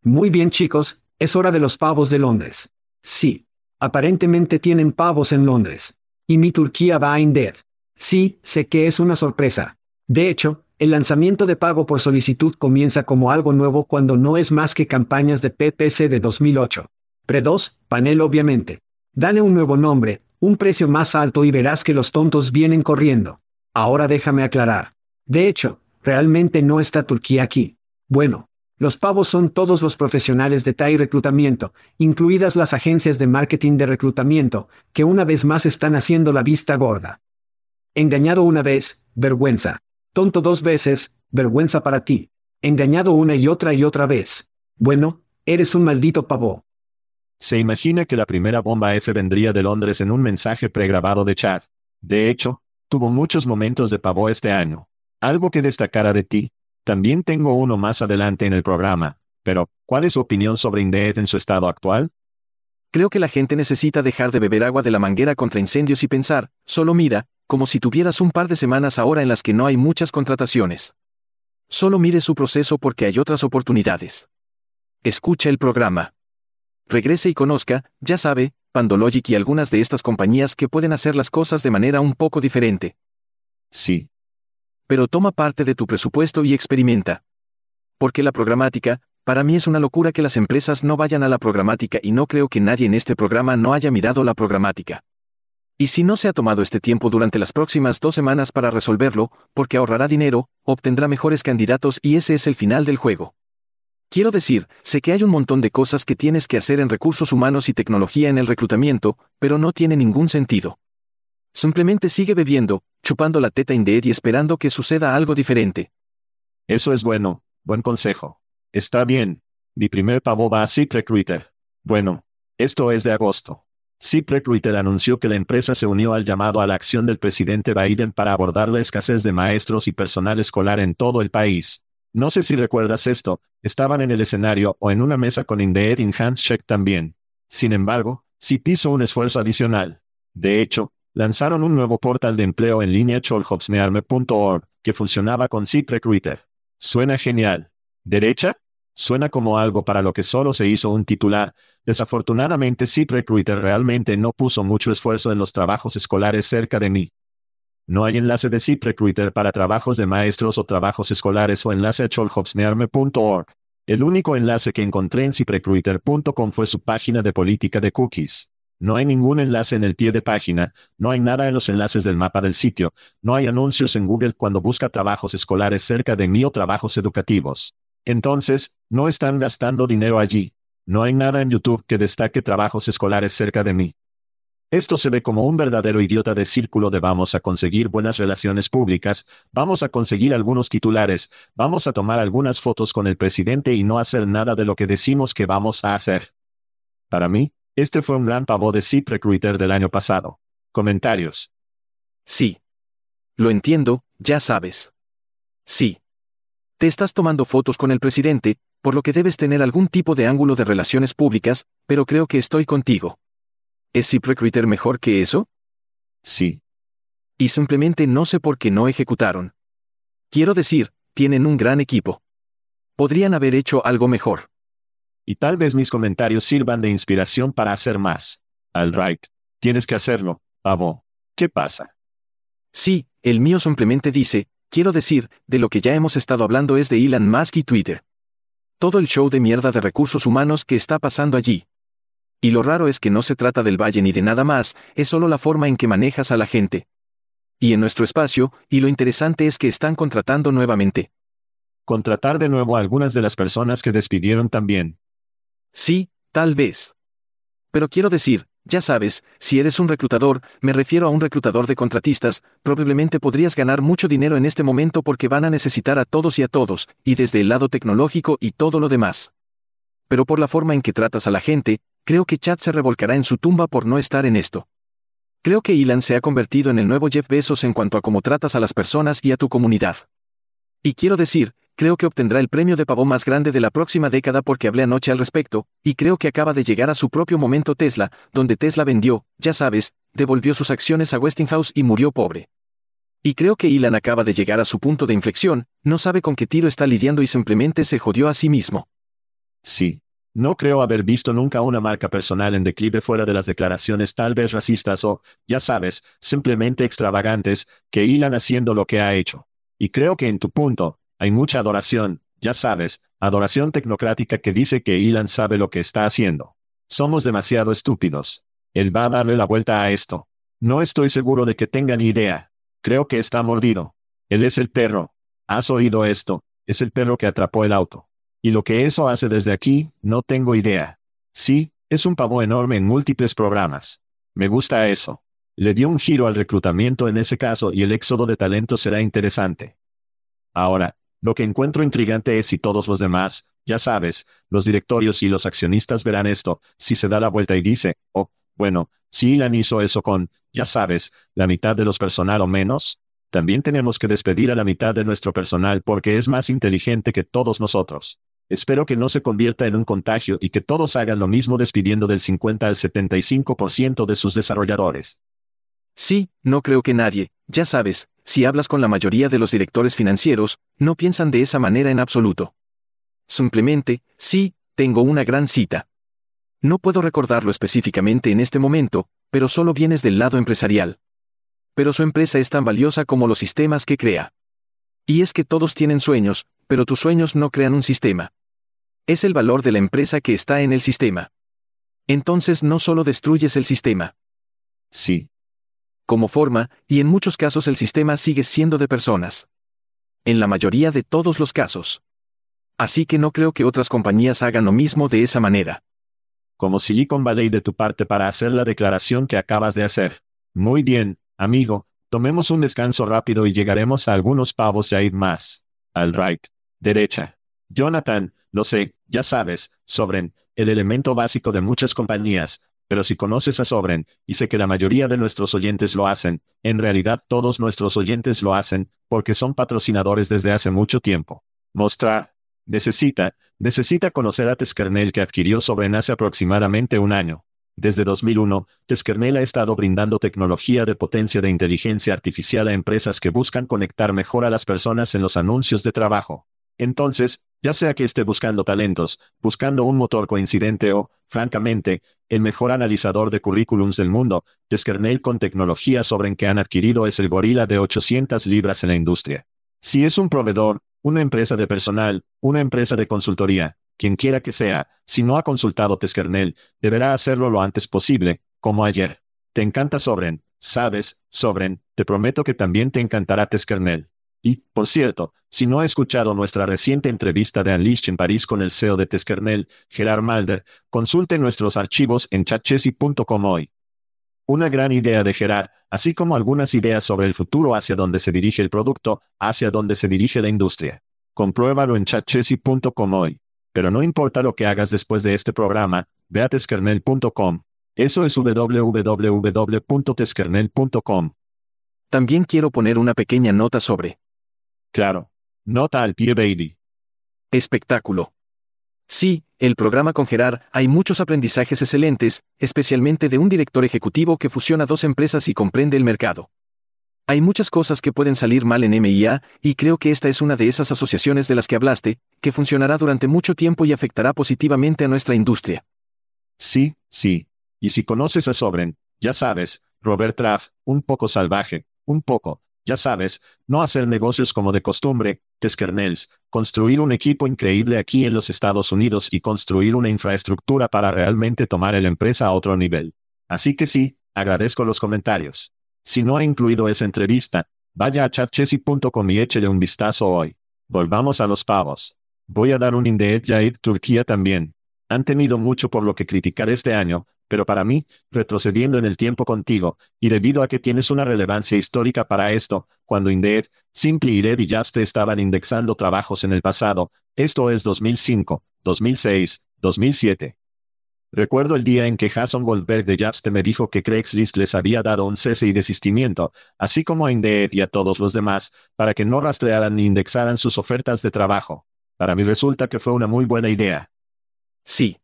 Muy bien chicos, es hora de los pavos de Londres. Sí. Aparentemente tienen pavos en Londres. Y mi Turquía va a Indeed. Sí, sé que es una sorpresa. De hecho, el lanzamiento de pago por solicitud comienza como algo nuevo cuando no es más que campañas de PPC de 2008. Pre 2, panel obviamente. Dale un nuevo nombre, un precio más alto y verás que los tontos vienen corriendo. Ahora déjame aclarar. De hecho, realmente no está Turquía aquí. Bueno, los pavos son todos los profesionales de TAI reclutamiento, incluidas las agencias de marketing de reclutamiento, que una vez más están haciendo la vista gorda. Engañado una vez, vergüenza. Tonto dos veces, vergüenza para ti. Engañado una y otra y otra vez. Bueno, eres un maldito pavo. Se imagina que la primera bomba F vendría de Londres en un mensaje pregrabado de chat. De hecho, tuvo muchos momentos de pavo este año. Algo que destacara de ti, también tengo uno más adelante en el programa, pero, ¿cuál es su opinión sobre Indeed en su estado actual? Creo que la gente necesita dejar de beber agua de la manguera contra incendios y pensar, solo mira, como si tuvieras un par de semanas ahora en las que no hay muchas contrataciones. Solo mire su proceso porque hay otras oportunidades. Escucha el programa. Regrese y conozca, ya sabe, Pandologic y algunas de estas compañías que pueden hacer las cosas de manera un poco diferente. Sí, pero toma parte de tu presupuesto y experimenta. Porque la programática, para mí es una locura que las empresas no vayan a la programática y no creo que nadie en este programa no haya mirado la programática. Y si no se ha tomado este tiempo durante las próximas dos semanas para resolverlo, porque ahorrará dinero, obtendrá mejores candidatos y ese es el final del juego. Quiero decir, sé que hay un montón de cosas que tienes que hacer en recursos humanos y tecnología en el reclutamiento, pero no tiene ningún sentido. Simplemente sigue bebiendo, chupando la teta Indeed y esperando que suceda algo diferente. Eso es bueno, buen consejo. Está bien. Mi primer pavo va a ZipRecruiter. Bueno, esto es de agosto. ZipRecruiter anunció que la empresa se unió al llamado a la acción del presidente Biden para abordar la escasez de maestros y personal escolar en todo el país. No sé si recuerdas esto, estaban en el escenario o en una mesa con Indeed y Handshake también. Sin embargo, Zip hizo un esfuerzo adicional. De hecho, lanzaron un nuevo portal de empleo en línea cholhopsnearme.org, que funcionaba con ZipRecruiter. Suena genial. ¿Derecha? Suena como algo para lo que solo se hizo un titular. Desafortunadamente ZipRecruiter realmente no puso mucho esfuerzo en los trabajos escolares cerca de mí. No hay enlace de ZipRecruiter para trabajos de maestros o trabajos escolares o enlace a cholhopsnearme.org. El único enlace que encontré en ZipRecruiter.com fue su página de política de cookies. No hay ningún enlace en el pie de página, no hay nada en los enlaces del mapa del sitio, no hay anuncios en Google cuando busca trabajos escolares cerca de mí o trabajos educativos. Entonces, no están gastando dinero allí. No hay nada en YouTube que destaque trabajos escolares cerca de mí. Esto se ve como un verdadero idiota de círculo de vamos a conseguir buenas relaciones públicas, vamos a conseguir algunos titulares, vamos a tomar algunas fotos con el presidente y no hacer nada de lo que decimos que vamos a hacer. Para mí, este fue un gran pavo de ZipRecruiter del año pasado. Comentarios. Sí. Lo entiendo, ya sabes. Sí. Te estás tomando fotos con el presidente, por lo que debes tener algún tipo de ángulo de relaciones públicas, pero creo que estoy contigo. ¿Es ZipRecruiter mejor que eso? Sí. Y simplemente no sé por qué no ejecutaron. Quiero decir, tienen un gran equipo. Podrían haber hecho algo mejor. Y tal vez mis comentarios sirvan de inspiración para hacer más. Al right. Tienes que hacerlo, pavo. ¿Qué pasa? Sí, el mío simplemente dice, quiero decir, de lo que ya hemos estado hablando es de Elon Musk y Twitter. Todo el show de mierda de recursos humanos que está pasando allí. Y lo raro es que no se trata del valle ni de nada más, es solo la forma en que manejas a la gente. Y en nuestro espacio, y lo interesante es que están contratando nuevamente. Contratar de nuevo a algunas de las personas que despidieron también. Sí, tal vez. Pero quiero decir, ya sabes, si eres un reclutador, me refiero a un reclutador de contratistas, probablemente podrías ganar mucho dinero en este momento porque van a necesitar a todos y a todos, y desde el lado tecnológico y todo lo demás. Pero por la forma en que tratas a la gente, creo que Chad se revolcará en su tumba por no estar en esto. Creo que Ilan se ha convertido en el nuevo Jeff Bezos en cuanto a cómo tratas a las personas y a tu comunidad. Y quiero decir, creo que obtendrá el premio de pavo más grande de la próxima década porque hablé anoche al respecto, y creo que acaba de llegar a su propio momento Tesla, donde Tesla vendió, ya sabes, devolvió sus acciones a Westinghouse y murió pobre. Y creo que Elon acaba de llegar a su punto de inflexión, no sabe con qué tiro está lidiando y simplemente se jodió a sí mismo. Sí. No creo haber visto nunca una marca personal en declive fuera de las declaraciones tal vez racistas o, ya sabes, simplemente extravagantes, que hilan haciendo lo que ha hecho. Y creo que en tu punto, hay mucha adoración, ya sabes, adoración tecnocrática que dice que Elon sabe lo que está haciendo. Somos demasiado estúpidos. Él va a darle la vuelta a esto. No estoy seguro de que tenga ni idea. Creo que está mordido. Él es el perro. ¿Has oído esto? Es el perro que atrapó el auto. Y lo que eso hace desde aquí, no tengo idea. Sí, es un pavo enorme en múltiples programas. Me gusta eso. Le dio un giro al reclutamiento en ese caso y el éxodo de talento será interesante. Ahora, lo que encuentro intrigante es si todos los demás, ya sabes, los directorios y los accionistas verán esto, si se da la vuelta y dice, oh, bueno, si Ilan hizo eso con, ya sabes, la mitad de los personal o menos, también tenemos que despedir a la mitad de nuestro personal porque es más inteligente que todos nosotros. Espero que no se convierta en un contagio y que todos hagan lo mismo despidiendo del 50 al 75% de sus desarrolladores. Sí, no creo que nadie, ya sabes, si hablas con la mayoría de los directores financieros, no piensan de esa manera en absoluto. Simplemente, sí, tengo una gran cita. No puedo recordarlo específicamente en este momento, pero solo vienes del lado empresarial. Pero su empresa es tan valiosa como los sistemas que crea. Y es que todos tienen sueños, pero tus sueños no crean un sistema. Es el valor de la empresa que está en el sistema. Entonces no solo destruyes el sistema. Sí, como forma, y en muchos casos el sistema sigue siendo de personas. En la mayoría de todos los casos. Así que no creo que otras compañías hagan lo mismo de esa manera. Como Silicon Valley de tu parte para hacer la declaración que acabas de hacer. Muy bien, amigo, tomemos un descanso rápido y llegaremos a algunos pavos ya ir más. Al right. Derecha. Jonathan, lo sé, ya sabes, Sobren, el elemento básico de muchas compañías, pero si conoces a Sobren, y sé que la mayoría de nuestros oyentes lo hacen, en realidad todos nuestros oyentes lo hacen, porque son patrocinadores desde hace mucho tiempo. Mostrar. Necesita, necesita conocer a Teskernel que adquirió Sobren hace aproximadamente un año. Desde 2001, Teskernel ha estado brindando tecnología de potencia de inteligencia artificial a empresas que buscan conectar mejor a las personas en los anuncios de trabajo. Entonces, ya sea que esté buscando talentos, buscando un motor coincidente o, francamente, el mejor analizador de currículums del mundo, Teskernel con tecnología sobre en que han adquirido es el gorila de 800 libras en la industria. Si es un proveedor, una empresa de personal, una empresa de consultoría, quien quiera que sea, si no ha consultado Teskernel, deberá hacerlo lo antes posible, como ayer. Te encanta Sobren, sabes, Sobren, te prometo que también te encantará Teskernel. Y, por cierto, si no ha escuchado nuestra reciente entrevista de Unleashed en París con el CEO de Teskernel, Gerard Malder, consulte nuestros archivos en chatchesi.com hoy. Una gran idea de Gerard, así como algunas ideas sobre el futuro hacia donde se dirige el producto, hacia donde se dirige la industria. Compruébalo en chatchesi.com hoy. Pero no importa lo que hagas después de este programa, ve a teskernel.com. Eso es www.teskernel.com. También quiero poner una pequeña nota sobre Claro. Nota al pie baby. Espectáculo. Sí, el programa con Gerard, hay muchos aprendizajes excelentes, especialmente de un director ejecutivo que fusiona dos empresas y comprende el mercado. Hay muchas cosas que pueden salir mal en MIA, y creo que esta es una de esas asociaciones de las que hablaste, que funcionará durante mucho tiempo y afectará positivamente a nuestra industria. Sí, sí. Y si conoces a Sobren, ya sabes, Robert Traff, un poco salvaje, un poco, ya sabes, no hacer negocios como de costumbre, Teskernels, construir un equipo increíble aquí en los Estados Unidos y construir una infraestructura para realmente tomar la empresa a otro nivel. Así que sí, agradezco los comentarios. Si no ha incluido esa entrevista, vaya a chatchesi.com y échele un vistazo hoy. Volvamos a los pavos. Voy a dar un Indeed Yair Turquía también. Han tenido mucho por lo que criticar este año, pero para mí, retrocediendo en el tiempo contigo, y debido a que tienes una relevancia histórica para esto, cuando Indeed, Simple y Red y Just estaban indexando trabajos en el pasado, esto es 2005, 2006, 2007. Recuerdo el día en que Jason Goldberg de Just me dijo que Craigslist les había dado un cese y desistimiento, así como a Indeed y a todos los demás, para que no rastrearan ni indexaran sus ofertas de trabajo. Para mí resulta que fue una muy buena idea. Sí,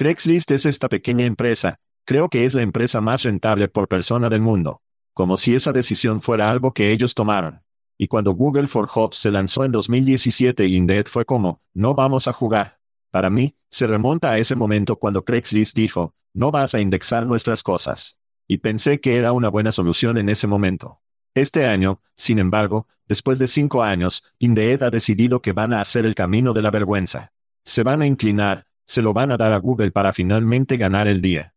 Craigslist es esta pequeña empresa, creo que es la empresa más rentable por persona del mundo. Como si esa decisión fuera algo que ellos tomaron. Y cuando Google for Jobs se lanzó en 2017 Indeed fue como, no vamos a jugar. Para mí, se remonta a ese momento cuando Craigslist dijo, no vas a indexar nuestras cosas. Y pensé que era una buena solución en ese momento. Este año, sin embargo, después de cinco años, Indeed ha decidido que van a hacer el camino de la vergüenza. Se van a inclinar, se lo van a dar a Google para finalmente ganar el día.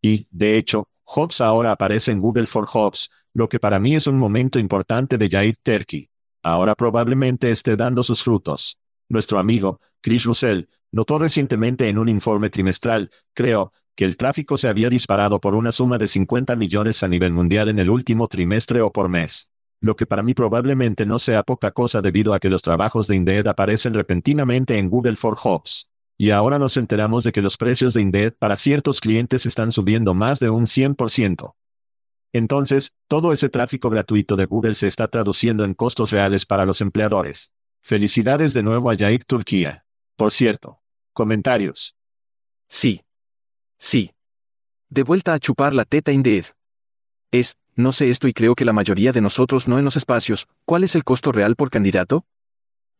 Y, de hecho, Hobbs ahora aparece en Google for Hobbs, lo que para mí es un momento importante de Jair Turkey. Ahora probablemente esté dando sus frutos. Nuestro amigo, Chris Russell, notó recientemente en un informe trimestral, creo, que el tráfico se había disparado por una suma de 50 millones a nivel mundial en el último trimestre o por mes. Lo que para mí probablemente no sea poca cosa debido a que los trabajos de Indeed aparecen repentinamente en Google for Jobs. Y ahora nos enteramos de que los precios de Indeed para ciertos clientes están subiendo más de un 100%. Entonces, todo ese tráfico gratuito de Google se está traduciendo en costos reales para los empleadores. Felicidades de nuevo a Yair Turquía. Por cierto. Comentarios. Sí. Sí. De vuelta a chupar la teta Indeed. Es, no sé esto y creo que la mayoría de nosotros no en los espacios, ¿cuál es el costo real por candidato?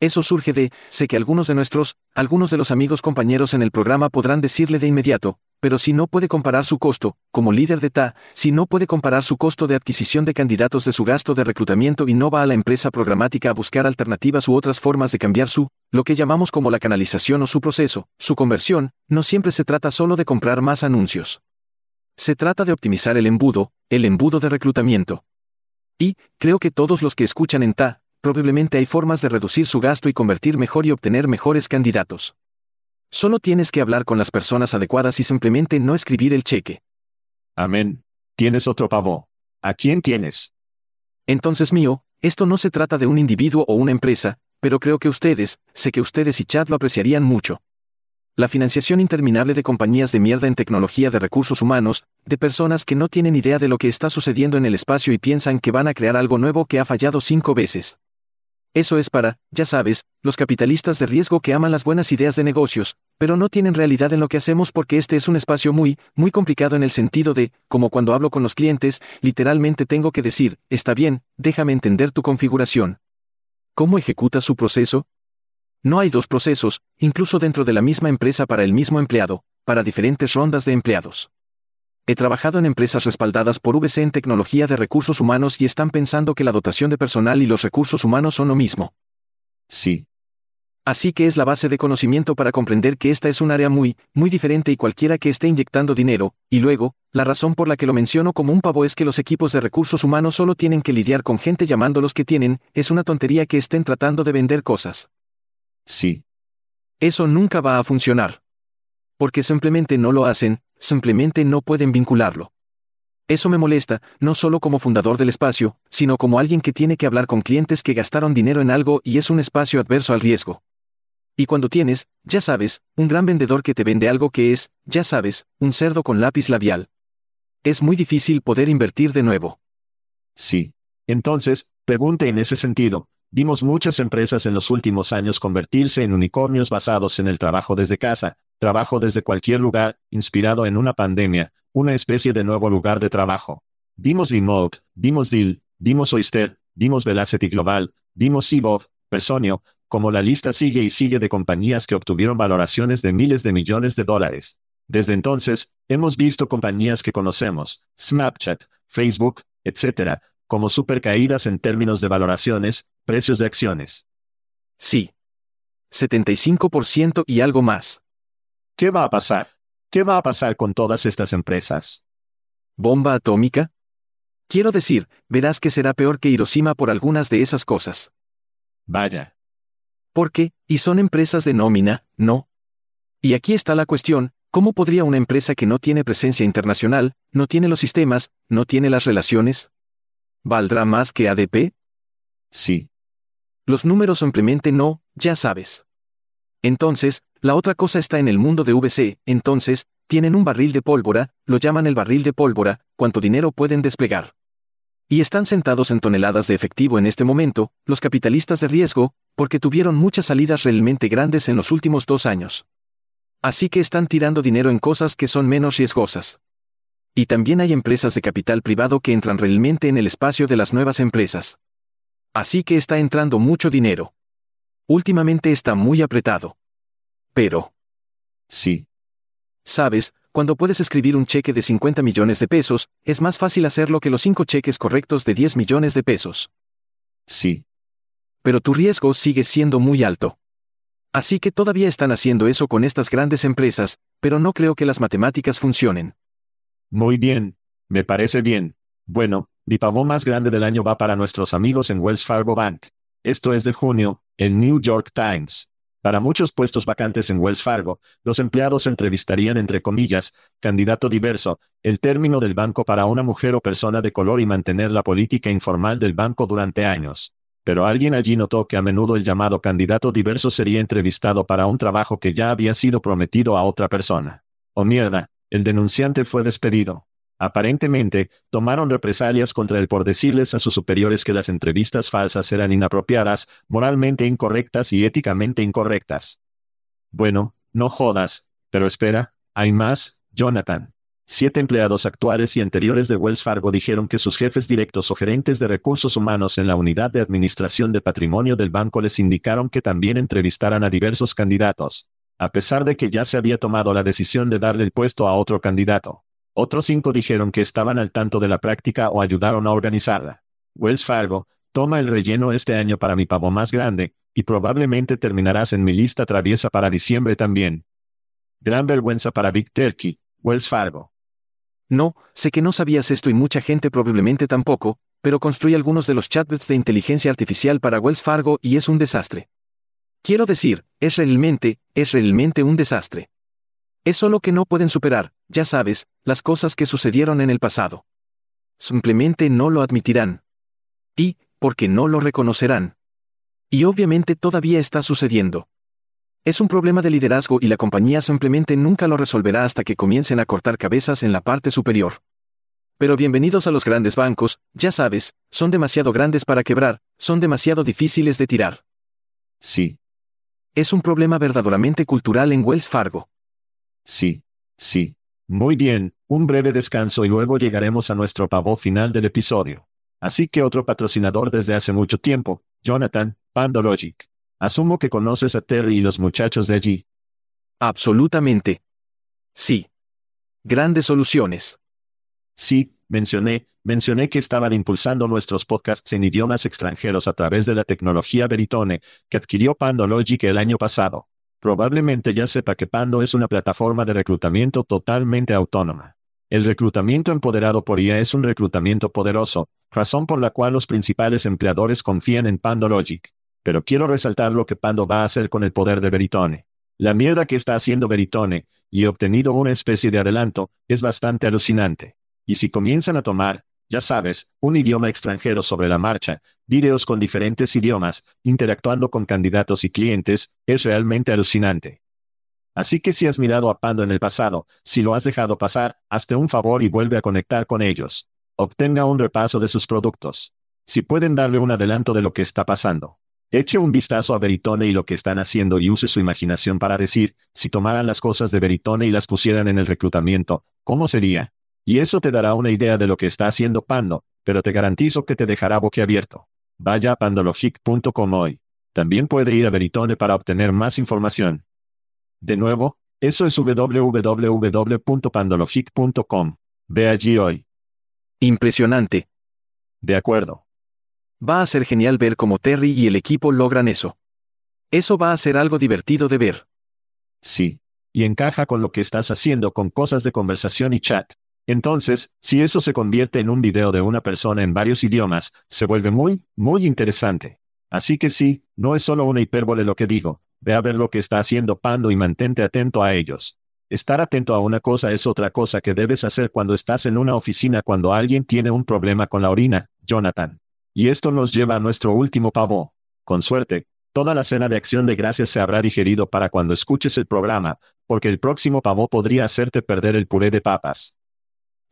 Eso surge de, sé que algunos de nuestros, algunos de los amigos compañeros en el programa podrán decirle de inmediato, pero si no puede comparar su costo, como líder de TA, si no puede comparar su costo de adquisición de candidatos de su gasto de reclutamiento y no va a la empresa programática a buscar alternativas u otras formas de cambiar su, lo que llamamos como la canalización o su proceso, su conversión, no siempre se trata solo de comprar más anuncios. Se trata de optimizar el embudo, el embudo de reclutamiento. Y, creo que todos los que escuchan en TA, probablemente hay formas de reducir su gasto y convertir mejor y obtener mejores candidatos. Solo tienes que hablar con las personas adecuadas y simplemente no escribir el cheque. Amén. Tienes otro pavo. ¿A quién tienes? Entonces mío, esto no se trata de un individuo o una empresa, pero creo que ustedes, sé que ustedes y Chad lo apreciarían mucho. La financiación interminable de compañías de mierda en tecnología de recursos humanos, de personas que no tienen idea de lo que está sucediendo en el espacio y piensan que van a crear algo nuevo que ha fallado cinco veces. Eso es para, ya sabes, los capitalistas de riesgo que aman las buenas ideas de negocios, pero no tienen realidad en lo que hacemos porque este es un espacio muy, muy complicado en el sentido de, como cuando hablo con los clientes, literalmente tengo que decir, está bien, déjame entender tu configuración. ¿Cómo ejecuta su proceso? No hay dos procesos, incluso dentro de la misma empresa para el mismo empleado, para diferentes rondas de empleados. He trabajado en empresas respaldadas por VC en tecnología de recursos humanos y están pensando que la dotación de personal y los recursos humanos son lo mismo. Sí. Así que es la base de conocimiento para comprender que esta es un área muy, muy diferente y cualquiera que esté inyectando dinero, y luego, la razón por la que lo menciono como un pavo es que los equipos de recursos humanos solo tienen que lidiar con gente llamándolos que tienen, es una tontería que estén tratando de vender cosas. Sí. Eso nunca va a funcionar. Porque simplemente no lo hacen, simplemente no pueden vincularlo. Eso me molesta, no solo como fundador del espacio, sino como alguien que tiene que hablar con clientes que gastaron dinero en algo y es un espacio adverso al riesgo. Y cuando tienes, ya sabes, un gran vendedor que te vende algo que es, ya sabes, un cerdo con lápiz labial. Es muy difícil poder invertir de nuevo. Sí. Entonces, pregunte en ese sentido, vimos muchas empresas en los últimos años convertirse en unicornios basados en el trabajo desde casa, trabajo desde cualquier lugar, inspirado en una pandemia, una especie de nuevo lugar de trabajo. Vimos Remote, vimos Deal, vimos Oyster, vimos Velocity Global, vimos Ebov, Personio, como la lista sigue y sigue de compañías que obtuvieron valoraciones de miles de millones de dólares. Desde entonces, hemos visto compañías que conocemos, Snapchat, Facebook, etc., como super caídas en términos de valoraciones, precios de acciones. Sí. 75% y algo más. ¿Qué va a pasar? ¿Qué va a pasar con todas estas empresas? ¿Bomba atómica? Quiero decir, verás que será peor que Hiroshima por algunas de esas cosas. Vaya. ¿Por qué? Y son empresas de nómina, ¿no? Y aquí está la cuestión, ¿cómo podría una empresa que no tiene presencia internacional, no tiene los sistemas, no tiene las relaciones? ¿Valdrá más que ADP? Sí. Los números simplemente no, ya sabes. Entonces, la otra cosa está en el mundo de VC, entonces, tienen un barril de pólvora, lo llaman el barril de pólvora, cuánto dinero pueden desplegar. Y están sentados en toneladas de efectivo en este momento, los capitalistas de riesgo, porque tuvieron muchas salidas realmente grandes en los últimos dos años. Así que están tirando dinero en cosas que son menos riesgosas. Y también hay empresas de capital privado que entran realmente en el espacio de las nuevas empresas. Así que está entrando mucho dinero. Últimamente está muy apretado. Pero. Sí. Sabes, cuando puedes escribir un cheque de 50 millones de pesos, es más fácil hacerlo que los cinco cheques correctos de 10 millones de pesos. Sí. Pero tu riesgo sigue siendo muy alto. Así que todavía están haciendo eso con estas grandes empresas, pero no creo que las matemáticas funcionen. Muy bien. Me parece bien. Bueno, mi pavón más grande del año va para nuestros amigos en Wells Fargo Bank. Esto es de junio, el New York Times. Para muchos puestos vacantes en Wells Fargo, los empleados entrevistarían entre comillas, candidato diverso, el término del banco para una mujer o persona de color y mantener la política informal del banco durante años. Pero alguien allí notó que a menudo el llamado candidato diverso sería entrevistado para un trabajo que ya había sido prometido a otra persona. Oh mierda, el denunciante fue despedido. Aparentemente, tomaron represalias contra él por decirles a sus superiores que las entrevistas falsas eran inapropiadas, moralmente incorrectas y éticamente incorrectas. Bueno, no jodas, pero espera, hay más, Jonathan. Siete empleados actuales y anteriores de Wells Fargo dijeron que sus jefes directos o gerentes de recursos humanos en la unidad de administración de patrimonio del banco les indicaron que también entrevistaran a diversos candidatos, a pesar de que ya se había tomado la decisión de darle el puesto a otro candidato. Otros cinco dijeron que estaban al tanto de la práctica o ayudaron a organizarla. Wells Fargo, toma el relleno este año para mi pavo más grande, y probablemente terminarás en mi lista traviesa para diciembre también. Gran vergüenza para Big Turkey, Wells Fargo. No, sé que no sabías esto y mucha gente probablemente tampoco, pero construí algunos de los chatbots de inteligencia artificial para Wells Fargo y es un desastre. Quiero decir, es realmente, es realmente un desastre. Es solo que no pueden superar, ya sabes, las cosas que sucedieron en el pasado. Simplemente no lo admitirán. Y, porque no lo reconocerán. Y obviamente todavía está sucediendo. Es un problema de liderazgo y la compañía simplemente nunca lo resolverá hasta que comiencen a cortar cabezas en la parte superior. Pero bienvenidos a los grandes bancos, ya sabes, son demasiado grandes para quebrar, son demasiado difíciles de tirar. Sí. Es un problema verdaderamente cultural en Wells Fargo. Sí. Sí. Muy bien, un breve descanso y luego llegaremos a nuestro pavo final del episodio. Así que otro patrocinador desde hace mucho tiempo, Jonathan, Pandologic. Asumo que conoces a Terry y los muchachos de allí. Absolutamente. Sí. Grandes soluciones. Sí, mencioné, mencioné que estaban impulsando nuestros podcasts en idiomas extranjeros a través de la tecnología Veritone, que adquirió Pandologic el año pasado. Probablemente ya sepa que Pando es una plataforma de reclutamiento totalmente autónoma. El reclutamiento empoderado por IA es un reclutamiento poderoso, razón por la cual los principales empleadores confían en Pandologic. Pero quiero resaltar lo que Pando va a hacer con el poder de Veritone. La mierda que está haciendo Veritone, y obtenido una especie de adelanto, es bastante alucinante. Y si comienzan a tomar, ya sabes, un idioma extranjero sobre la marcha, videos con diferentes idiomas, interactuando con candidatos y clientes, es realmente alucinante. Así que si has mirado a Pando en el pasado, si lo has dejado pasar, hazte un favor y vuelve a conectar con ellos. Obtenga un repaso de sus productos. Si pueden darle un adelanto de lo que está pasando. Eche un vistazo a Veritone y lo que están haciendo y use su imaginación para decir, si tomaran las cosas de Veritone y las pusieran en el reclutamiento, ¿cómo sería? Y eso te dará una idea de lo que está haciendo Pando, pero te garantizo que te dejará boquiabierto. Vaya a pandologic.com hoy. También puede ir a Veritone para obtener más información. De nuevo, eso es www.pandologic.com. Ve allí hoy. Impresionante. De acuerdo. Va a ser genial ver cómo Terry y el equipo logran eso. Eso va a ser algo divertido de ver. Sí. Y encaja con lo que estás haciendo con cosas de conversación y chat. Entonces, si eso se convierte en un video de una persona en varios idiomas, se vuelve muy, muy interesante. Así que sí, no es solo una hipérbole lo que digo, ve a ver lo que está haciendo Pando y mantente atento a ellos. Estar atento a una cosa es otra cosa que debes hacer cuando estás en una oficina cuando alguien tiene un problema con la orina, Jonathan. Y esto nos lleva a nuestro último pavo. Con suerte, toda la cena de acción de gracias se habrá digerido para cuando escuches el programa, porque el próximo pavo podría hacerte perder el puré de papas.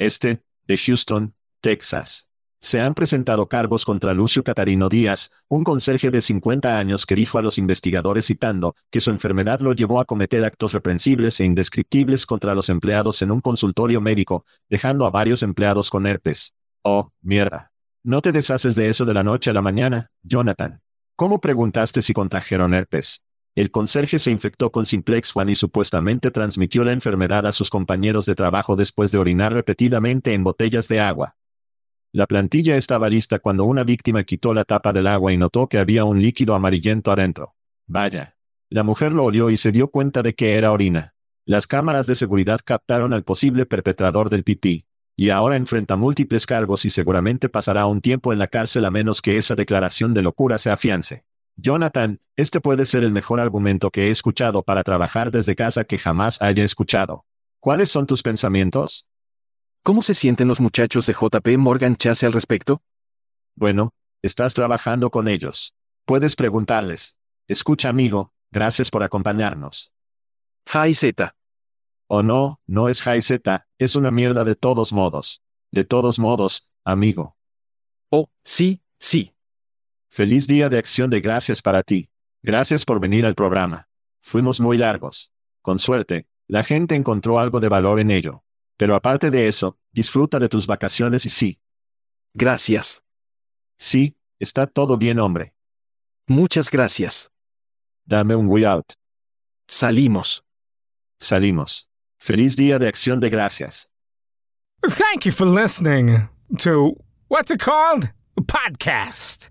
Este, de Houston, Texas. Se han presentado cargos contra Lucio Catarino Díaz, un conserje de 50 años que dijo a los investigadores citando que su enfermedad lo llevó a cometer actos reprensibles e indescriptibles contra los empleados en un consultorio médico, dejando a varios empleados con herpes. Oh, mierda. No te deshaces de eso de la noche a la mañana, Jonathan. ¿Cómo preguntaste si contrajeron herpes? El conserje se infectó con Simplex One y supuestamente transmitió la enfermedad a sus compañeros de trabajo después de orinar repetidamente en botellas de agua. La plantilla estaba lista cuando una víctima quitó la tapa del agua y notó que había un líquido amarillento adentro. Vaya. La mujer lo olió y se dio cuenta de que era orina. Las cámaras de seguridad captaron al posible perpetrador del pipí. Y ahora enfrenta múltiples cargos y seguramente pasará un tiempo en la cárcel a menos que esa declaración de locura se afiance. Jonathan, este puede ser el mejor argumento que he escuchado para trabajar desde casa que jamás haya escuchado. ¿Cuáles son tus pensamientos? ¿Cómo se sienten los muchachos de JP Morgan Chase al respecto? Bueno, estás trabajando con ellos. Puedes preguntarles. Escucha amigo, gracias por acompañarnos. Hi Z. Oh no, no es Hi Z, es una mierda de todos modos. De todos modos, amigo. Oh, sí, sí. Feliz día de acción de gracias para ti. Gracias por venir al programa. Fuimos muy largos. Con suerte, la gente encontró algo de valor en ello. Pero aparte de eso, disfruta de tus vacaciones y sí. Gracias. Sí, está todo bien, hombre. Muchas gracias. Dame un way out. Salimos. Salimos. Feliz día de acción de gracias. Thank you for listening to what's it called? A podcast.